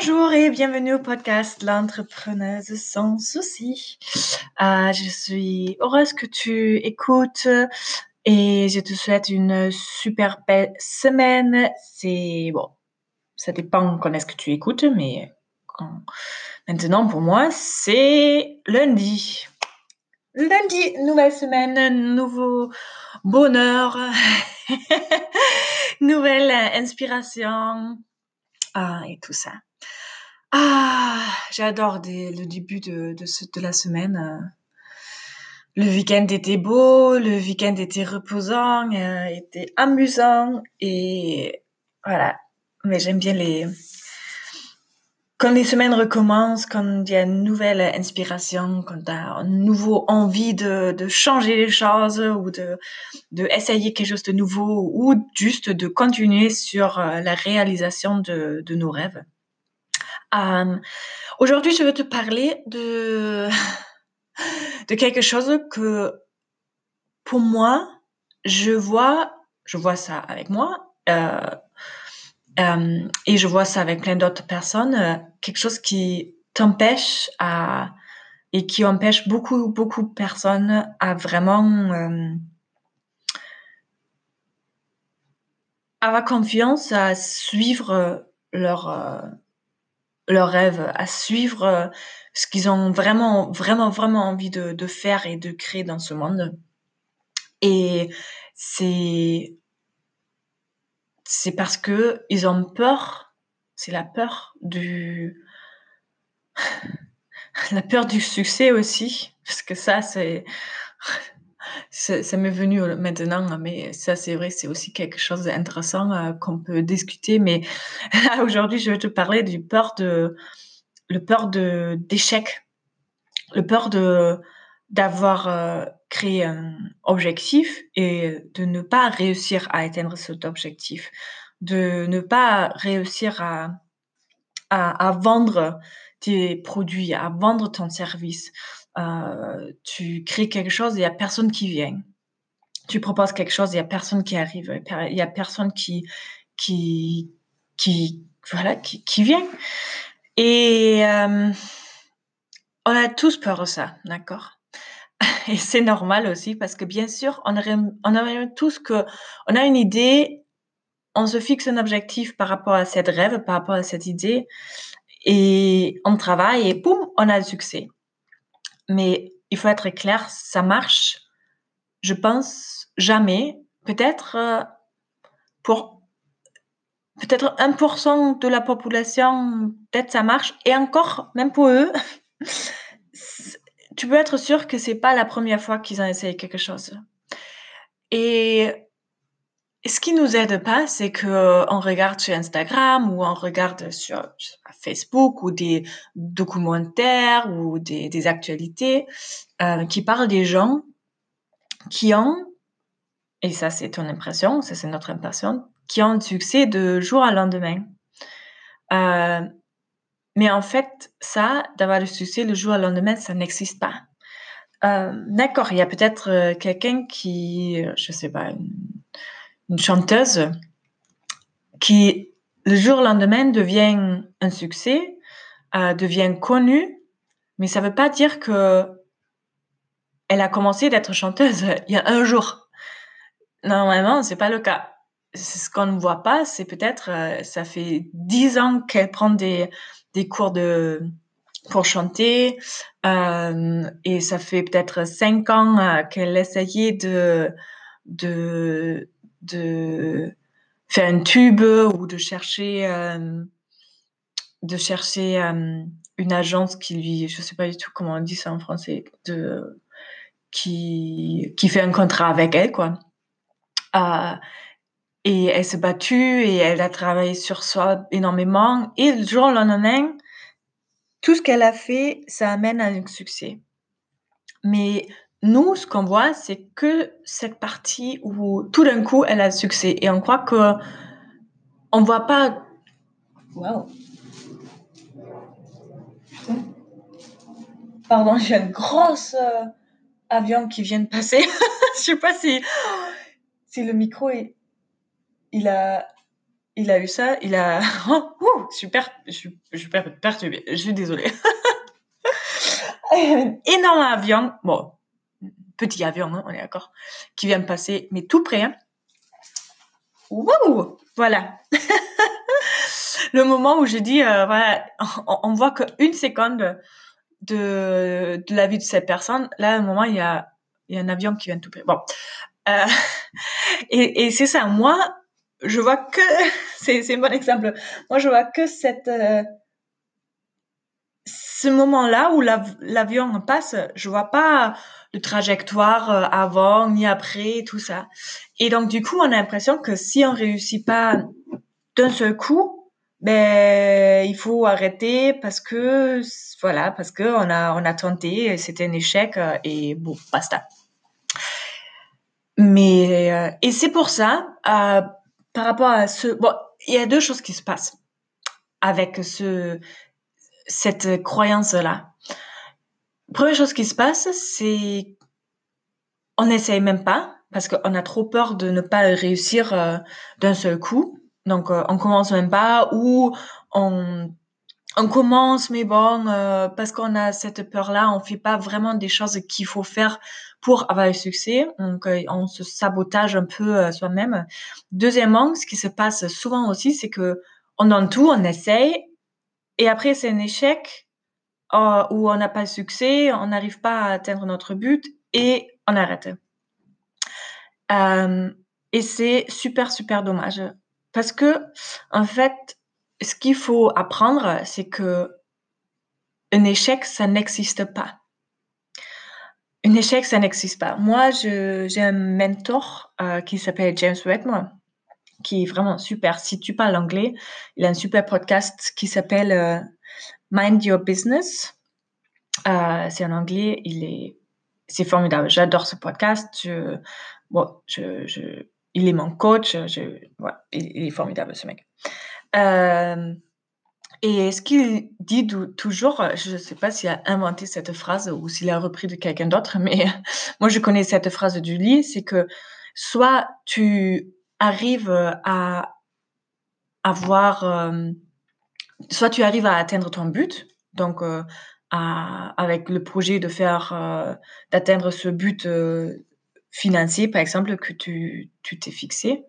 Bonjour et bienvenue au podcast L'entrepreneuse sans souci. Euh, je suis heureuse que tu écoutes et je te souhaite une super belle semaine. C'est bon, ça dépend quand est-ce que tu écoutes, mais maintenant pour moi c'est lundi. Lundi, nouvelle semaine, nouveau bonheur, nouvelle inspiration ah, et tout ça. Ah, j'adore le début de, de, la semaine. Euh. Le week-end était beau, le week-end était reposant, euh, était amusant et voilà. Mais j'aime bien les quand les semaines recommencent, quand il y a une nouvelle inspiration, quand tu as un nouveau envie de, de changer les choses ou de, de essayer quelque chose de nouveau ou juste de continuer sur euh, la réalisation de, de nos rêves. Aujourd'hui, je veux te parler de, de quelque chose que pour moi, je vois, je vois ça avec moi, euh, et je vois ça avec plein d'autres personnes, euh, quelque chose qui t'empêche à et qui empêche beaucoup beaucoup de personnes à vraiment euh, avoir confiance à suivre leur leur rêve, à suivre ce qu'ils ont vraiment vraiment vraiment envie de, de faire et de créer dans ce monde. Et c'est c'est parce que ils ont peur. C'est la peur du la peur du succès aussi, parce que ça c'est ça, m'est venu maintenant, mais ça c'est vrai, c'est aussi quelque chose d'intéressant euh, qu'on peut discuter. Mais aujourd'hui, je vais te parler du peur de le peur d'échec, le peur d'avoir euh, créé un objectif et de ne pas réussir à atteindre cet objectif, de ne pas réussir à, à, vendre tes produits, à vendre ton service. Euh, tu crées quelque chose et il n'y a personne qui vient. Tu proposes quelque chose, il n'y a personne qui arrive, il n'y a personne qui, qui, qui, voilà, qui vient. Et euh, on a tous peur de ça, d'accord? Et c'est normal aussi parce que bien sûr, on aurait, on aurait tous que, on a une idée, on se fixe un objectif par rapport à cette rêve, par rapport à cette idée, et on travaille et boum, on a le succès. Mais il faut être clair, ça marche, je pense, jamais. Peut-être euh, pour peut-être 1% de la population, peut-être ça marche, et encore, même pour eux, tu peux être sûr que c'est pas la première fois qu'ils ont essayé quelque chose. Et ce qui nous aide pas, c'est que euh, on regarde sur Instagram ou on regarde sur Facebook ou des documentaires ou des, actualités euh, qui parlent des gens qui ont, et ça c'est ton impression, ça c'est notre impression, qui ont un succès de jour à lendemain. Euh, mais en fait, ça, d'avoir le succès le jour au lendemain, ça n'existe pas. Euh, d'accord, il y a peut-être quelqu'un qui, je sais pas, une, chanteuse qui, le jour lendemain, devient un succès, devient connue, mais ça ne veut pas dire que elle a commencé d'être chanteuse il y a un jour. Normalement, c'est pas le cas. Ce qu'on ne voit pas, c'est peut-être, ça fait dix ans qu'elle prend des, des cours de pour chanter euh, et ça fait peut-être cinq ans euh, qu'elle essayait de de de faire un tube ou de chercher euh, de chercher euh, une agence qui lui je sais pas du tout comment on dit ça en français de qui qui fait un contrat avec elle quoi euh, et elle s'est battue et elle a travaillé sur soi énormément. Et le jour au lendemain, tout ce qu'elle a fait, ça amène à un succès. Mais nous, ce qu'on voit, c'est que cette partie où tout d'un coup, elle a succès. Et on croit que on voit pas. Wow. Pardon, j'ai un gros euh, avion qui vient de passer. Je sais pas si, si le micro est il a, il a eu ça, il a, oh, super, je suis perturbée. Je suis désolée. énorme avion, bon, petit avion, hein, on est d'accord, qui vient de passer, mais tout près. Hein. Voilà. le moment où je dis, euh, voilà, on, voit qu'une seconde de, la vie de cette personne, là, à un moment, il y a, y a un avion qui vient tout près. Bon. Euh, et, c'est ça. Moi, je vois que, c'est, c'est un bon exemple. Moi, je vois que cette, euh, ce moment-là où l'avion passe, je vois pas de trajectoire euh, avant ni après, tout ça. Et donc, du coup, on a l'impression que si on réussit pas d'un seul coup, ben, il faut arrêter parce que, voilà, parce que on a, on a tenté, c'était un échec euh, et bon, basta. Mais, euh, et c'est pour ça, par rapport à ce, bon, il y a deux choses qui se passent avec ce, cette croyance-là. Première chose qui se passe, c'est on n'essaye même pas parce qu'on a trop peur de ne pas réussir euh, d'un seul coup. Donc euh, on commence même pas ou on on commence mais bon euh, parce qu'on a cette peur-là, on fait pas vraiment des choses qu'il faut faire pour avoir le succès. Donc on se sabotage un peu soi-même. Deuxièmement, ce qui se passe souvent aussi, c'est que on donne tout, on essaye et après, c'est un échec euh, où on n'a pas de succès, on n'arrive pas à atteindre notre but et on arrête. Euh, et c'est super, super dommage. Parce que, en fait, ce qu'il faut apprendre, c'est que un échec, ça n'existe pas. Un échec, ça n'existe pas. Moi, j'ai un mentor euh, qui s'appelle James Wedmore qui est vraiment super. Si tu parles anglais, il a un super podcast qui s'appelle euh, Mind Your Business. Euh, c'est en anglais, il est, c'est formidable. J'adore ce podcast. Il est mon coach. Il, est formidable ce mec. Euh, et ce qu'il dit toujours, je ne sais pas s'il a inventé cette phrase ou s'il a repris de quelqu'un d'autre, mais moi je connais cette phrase du lit, c'est que soit tu arrives à avoir, euh, soit tu arrives à atteindre ton but, donc euh, avec le projet de faire, d'atteindre ce but financier, par exemple, que tu tu t'es fixé.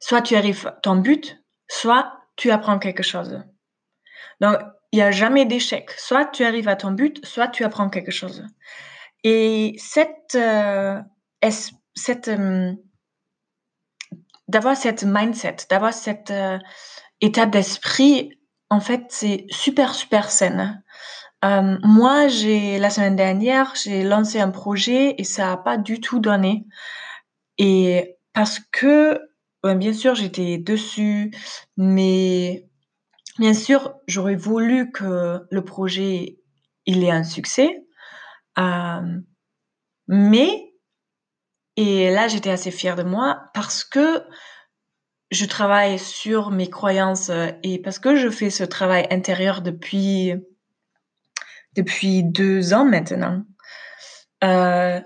soit tu arrives à ton but, soit tu apprends quelque chose. Donc, il n'y a jamais d'échec. Soit tu arrives à ton but, soit tu apprends quelque chose. Et cette euh, cette euh, d'avoir cette mindset, d'avoir cette euh, état d'esprit, en fait, c'est super super saine. Euh, moi, j'ai la semaine dernière, j'ai lancé un projet et ça a pas du tout donné. Et parce que, bien sûr, j'étais dessus, mais bien sûr, j'aurais voulu que le projet il ait un succès. Euh, mais et là, j'étais assez fière de moi parce que je travaille sur mes croyances euh, et parce que je fais ce travail intérieur depuis depuis deux ans maintenant. Euh,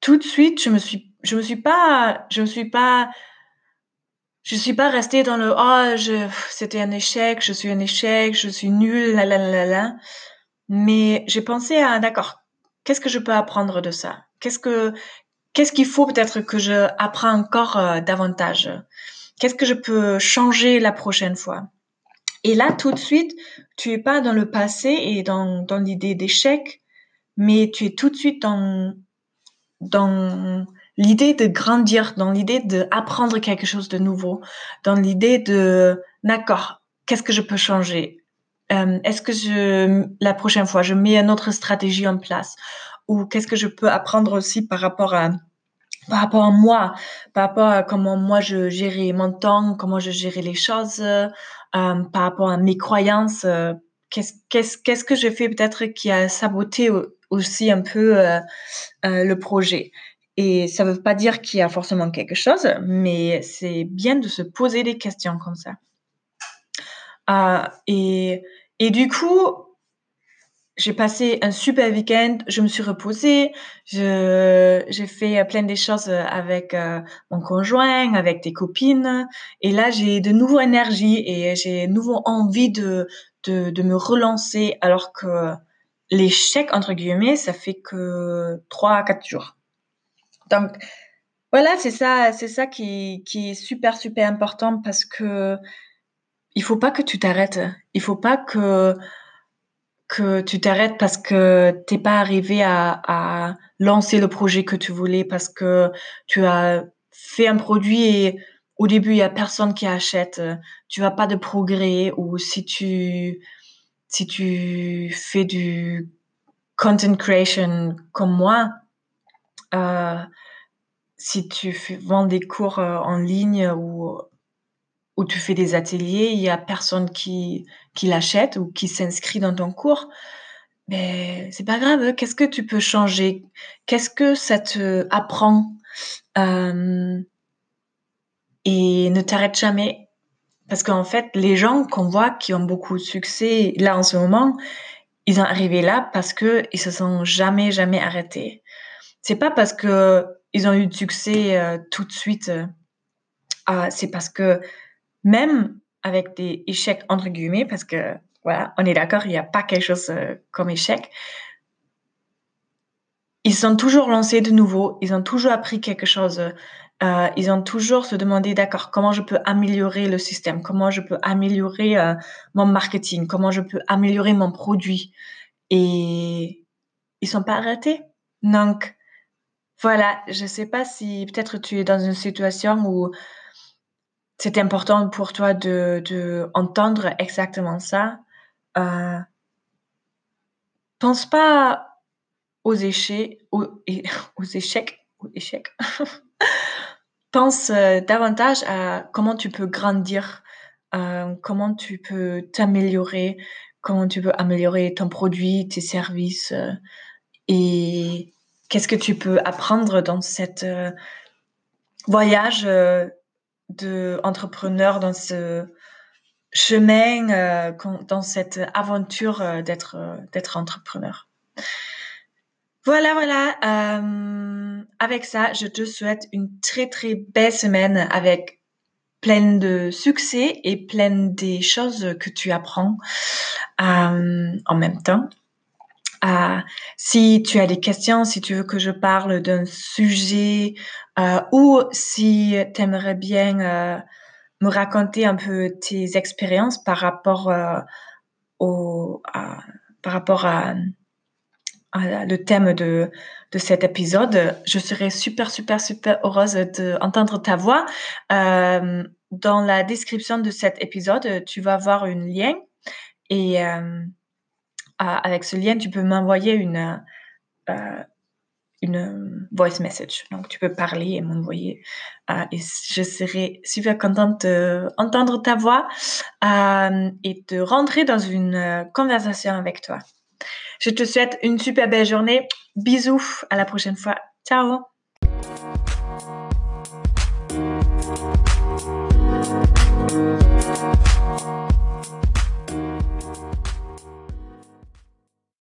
tout de suite, je me suis je me suis pas je me suis pas je suis pas restée dans le oh c'était un échec, je suis un échec, je suis nulle, la la la la. Mais j'ai pensé à d'accord, qu'est-ce que je peux apprendre de ça? Qu'est-ce que qu'est-ce qu'il faut peut-être que je apprends encore euh, davantage? Qu'est-ce que je peux changer la prochaine fois? Et là, tout de suite, tu es pas dans le passé et dans, dans l'idée d'échec, mais tu es tout de suite dans dans l'idée de grandir, dans l'idée d'apprendre quelque chose de nouveau, dans l'idée de d'accord, qu'est-ce que je peux changer? Euh, Est-ce que je la prochaine fois je mets une autre stratégie en place? Ou qu'est-ce que je peux apprendre aussi par rapport à par rapport à moi, par rapport à comment moi je gérais mon temps, comment je gérais les choses, euh, par rapport à mes croyances, euh, qu'est-ce qu'est-ce qu'est-ce que j'ai fait peut-être qui a saboté aussi un peu euh, euh, le projet. Et ça veut pas dire qu'il y a forcément quelque chose, mais c'est bien de se poser des questions comme ça. Et, et du coup, j'ai passé un super week-end, je me suis reposée, j'ai fait plein de choses avec euh, mon conjoint, avec des copines et là j'ai de nouveau énergie et j'ai de nouveau envie de, de de me relancer alors que l'échec entre guillemets, ça fait que trois à quatre jours. Donc voilà, c'est ça c'est ça qui qui est super super important parce que il faut pas que tu t'arrêtes. Il faut pas que que tu t'arrêtes parce que t'es pas arrivé à, lancer le projet que tu voulais parce que tu as fait un produit et au début il y a personne qui achète, tu vas pas de progrès ou si tu si tu fais du content creation comme moi, euh, si tu vends des cours euh, en ligne ou où tu fais des ateliers, il y a personne qui, qui l'achète ou qui s'inscrit dans ton cours, mais c'est pas grave. Qu'est-ce que tu peux changer? Qu'est-ce que ça te apprend? Euh, Et ne t'arrête jamais. Parce qu'en fait, les gens qu'on voit qui ont beaucoup de succès là en ce moment, ils sont arrivés là parce que ils se sont jamais jamais arrêtés. C'est pas parce que ils ont eu de succès euh, tout de suite. Euh, c'est parce que même avec des échecs entre guillemets, parce que voilà, on est d'accord, il n'y a pas quelque chose euh, comme échec. Ils sont toujours lancés de nouveau, ils ont toujours appris quelque chose, euh, ils ont toujours se demandé, d'accord, comment je peux améliorer le système, comment je peux améliorer euh, mon marketing, comment je peux améliorer mon produit. Et ils sont pas arrêtés. Donc, voilà, je sais pas si peut-être tu es dans une situation où c'est important pour toi de, de entendre exactement ça. Euh, pense pas aux échecs, aux, échecs, aux échecs. pense euh, davantage à comment tu peux grandir, euh, comment tu peux t'améliorer, comment tu peux améliorer ton produit, tes services et qu'est-ce que tu peux apprendre dans cette voyage de entrepreneur dans ce chemin, euh, dans cette aventure euh, d'être euh, d'être entrepreneur. Voilà, voilà. Avec ça, je te souhaite une très très belle semaine avec plein de succès et plein des choses que tu apprends en même temps. Si tu as des questions, si tu veux que je parle d'un sujet ou si tu aimerais bien euh, me raconter un peu tes expériences par rapport euh, au à, par rapport à, à, le thème de de cet épisode, je serais super super super heureuse d'entendre ta voix. Euh, dans la description de cet épisode, tu vas voir un lien et euh, avec ce lien, tu peux m'envoyer une, euh, une voice message. Donc, tu peux parler et m'envoyer. Euh, et je serai super contente d'entendre ta voix euh, et de rentrer dans une euh, conversation avec toi. Je te souhaite une super belle journée. Bisous. À la prochaine fois. Ciao.